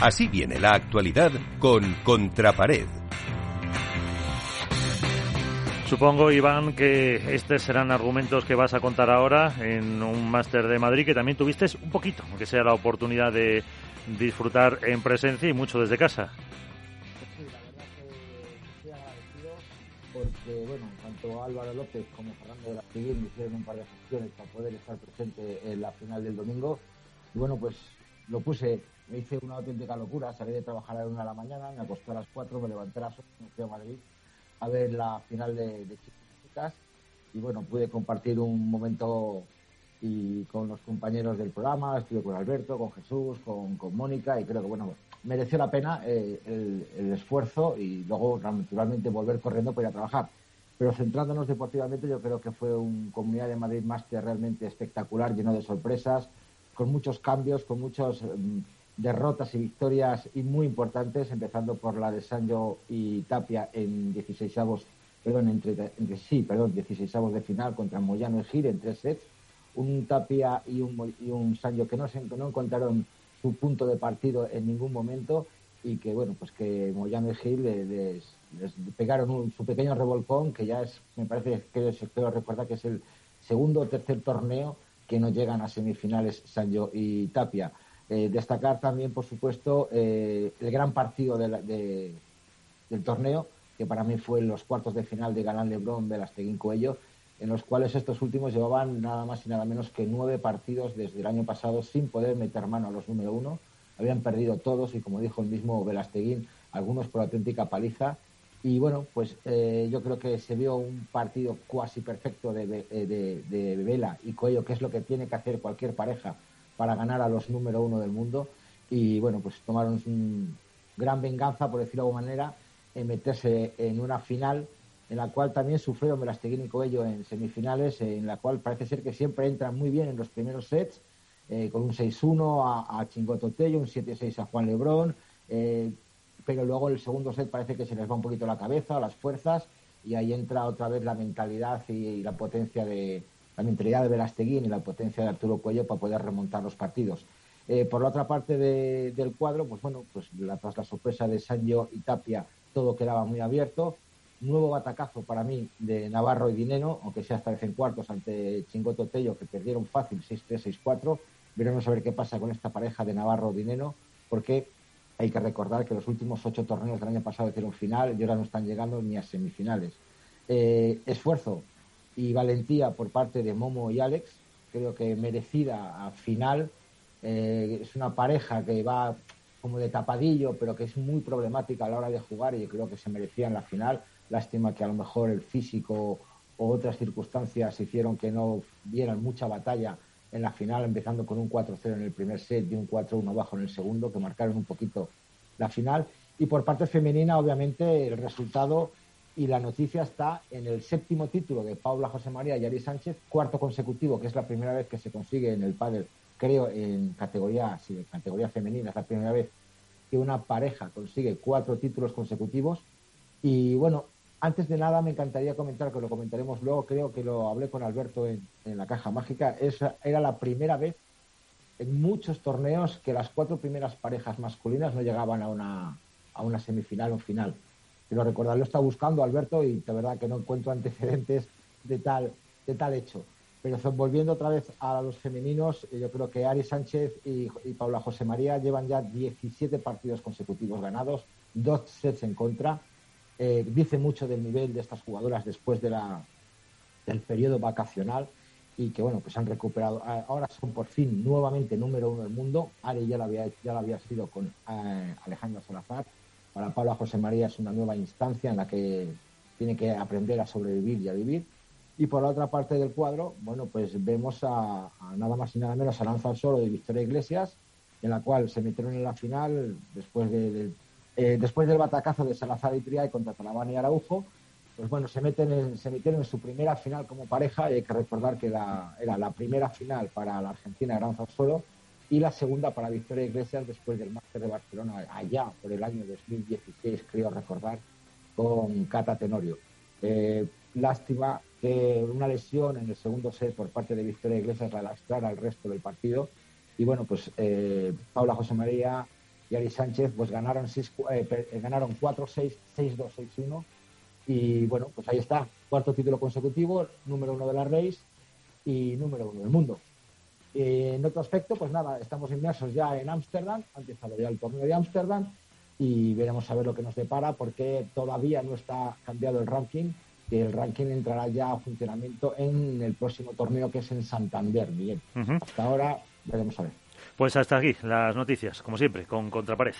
Así viene la actualidad con Contrapared. Supongo, Iván, que estos serán argumentos que vas a contar ahora en un máster de Madrid que también tuviste un poquito, aunque sea la oportunidad de disfrutar en presencia y mucho desde casa. Sí, la verdad que estoy agradecido porque, bueno, tanto Álvaro López como Fernando de la Civil me hicieron un par de gestiones para poder estar presente en la final del domingo. Y bueno, pues lo puse, me hice una auténtica locura, salí de trabajar a la una de la mañana, me acosté a las cuatro, me levanté a las ocho, me fui a Madrid a ver la final de, de chicas y bueno, pude compartir un momento y con los compañeros del programa, estuve con Alberto, con Jesús, con, con Mónica y creo que bueno, mereció la pena eh, el, el, esfuerzo y luego naturalmente volver corriendo para ir a trabajar. Pero centrándonos deportivamente, yo creo que fue un Comunidad de Madrid Master realmente espectacular, lleno de sorpresas, con muchos cambios, con muchas um, derrotas y victorias y muy importantes, empezando por la de Sancho y Tapia en 16 avos, perdón, entre, entre sí, perdón, 16 avos de final contra Moyano y Gil en tres sets, un Tapia y un, y un Sancho que no, se, no encontraron su punto de partido en ningún momento y que bueno pues que Moyano y Gil les, les, pegaron un, su pequeño revolcón que ya es me parece que espero recordar que es el segundo o tercer torneo que no llegan a semifinales Sancho y Tapia eh, destacar también por supuesto eh, el gran partido del torneo que para mí fue los cuartos de final de Galán Lebrón Velasteguín Coello en los cuales estos últimos llevaban nada más y nada menos que nueve partidos desde el año pasado sin poder meter mano a los número uno. Habían perdido todos y, como dijo el mismo Velasteguín, algunos por auténtica paliza. Y bueno, pues eh, yo creo que se vio un partido cuasi perfecto de, de, de, de, Vela y Coello, que es lo que tiene que hacer cualquier pareja para ganar a los número uno del mundo. Y bueno, pues tomaron un gran venganza, por decirlo de alguna manera, en meterse en una final en la cual también sufrieron Velasteguín y Coello en semifinales, en la cual parece ser que siempre entran muy bien en los primeros sets, eh, con un 6-1 a, a Chingoto Tello, un 7-6 a Juan Lebrón, eh, pero luego el segundo set parece que se les va un poquito la cabeza, las fuerzas, y ahí entra otra vez la mentalidad y, y la potencia de la mentalidad de Velasteguín y la potencia de Arturo Cuello para poder remontar los partidos. Eh, por la otra parte de, del cuadro, pues bueno, pues la, tras la sorpresa de Sancho y Tapia, todo quedaba muy abierto nuevo batacazo para mí de Navarro y Dineno, aunque sea esta vez en cuartos ante Chingoto Tello, que perdieron fácil 6-3, 6-4. Veremos a ver qué pasa con esta pareja de Navarro-Dineno, porque hay que recordar que los últimos ocho torneos del año pasado hicieron final y ahora no están llegando ni a semifinales. Eh, esfuerzo y valentía por parte de Momo y Alex, creo que merecida a final. Eh, es una pareja que va como de tapadillo, pero que es muy problemática a la hora de jugar y yo creo que se merecía en la final Lástima que a lo mejor el físico o otras circunstancias hicieron que no dieran mucha batalla en la final, empezando con un 4-0 en el primer set y un 4-1 bajo en el segundo, que marcaron un poquito la final. Y por parte femenina, obviamente, el resultado y la noticia está en el séptimo título de Paula José María y Ari Sánchez, cuarto consecutivo, que es la primera vez que se consigue en el pádel, creo, en categoría, sí, en categoría femenina, es la primera vez que una pareja consigue cuatro títulos consecutivos. Y bueno, antes de nada, me encantaría comentar, que lo comentaremos luego, creo que lo hablé con Alberto en, en la caja mágica, esa era la primera vez en muchos torneos que las cuatro primeras parejas masculinas no llegaban a una, a una semifinal o final. Quiero recordar, lo está buscando Alberto y de verdad que no encuentro antecedentes de tal, de tal hecho. Pero volviendo otra vez a los femeninos, yo creo que Ari Sánchez y, y Paula José María llevan ya 17 partidos consecutivos ganados, dos sets en contra, eh, dice mucho del nivel de estas jugadoras después de la, del periodo vacacional y que bueno pues han recuperado. Ahora son por fin nuevamente número uno del mundo. Ari ya lo había ya lo había sido con eh, Alejandra Salazar. Para Paula José María es una nueva instancia en la que tiene que aprender a sobrevivir y a vivir. Y por la otra parte del cuadro bueno pues vemos a, nada más y nada menos a Lanza al Solo de Victoria Iglesias en la cual se metieron en la final después de, eh, después del batacazo de Salazar y Triay contra Talaván y Araujo, pues bueno, se, meten en, se metieron en su primera final como pareja y hay que recordar que era la primera final para la Argentina Gran Solo y la segunda para Victoria Iglesias después del Máster de Barcelona allá por el año 2016, creo recordar, con Cata Tenorio. Eh, lástima que una lesión en el segundo set por parte de Victoria Iglesias la lastrara al resto del partido y bueno, pues eh, Paula José María y Ari Sánchez pues ganaron, seis, eh, ganaron 4-6, 6-2, 6-1 y bueno, pues ahí está, cuarto título consecutivo, número uno de la race y número uno del mundo. en otro aspecto, pues nada, estamos inmersos ya en Ámsterdam, ha empezado ya el torneo de Ámsterdam y veremos a ver lo que nos depara porque todavía no está cambiado el ranking que el ranking entrará ya a funcionamiento en el próximo torneo que es en Santander, Miguel. Hasta ahora veremos a ver. Pues hasta aquí las noticias, como siempre, con Contrapared.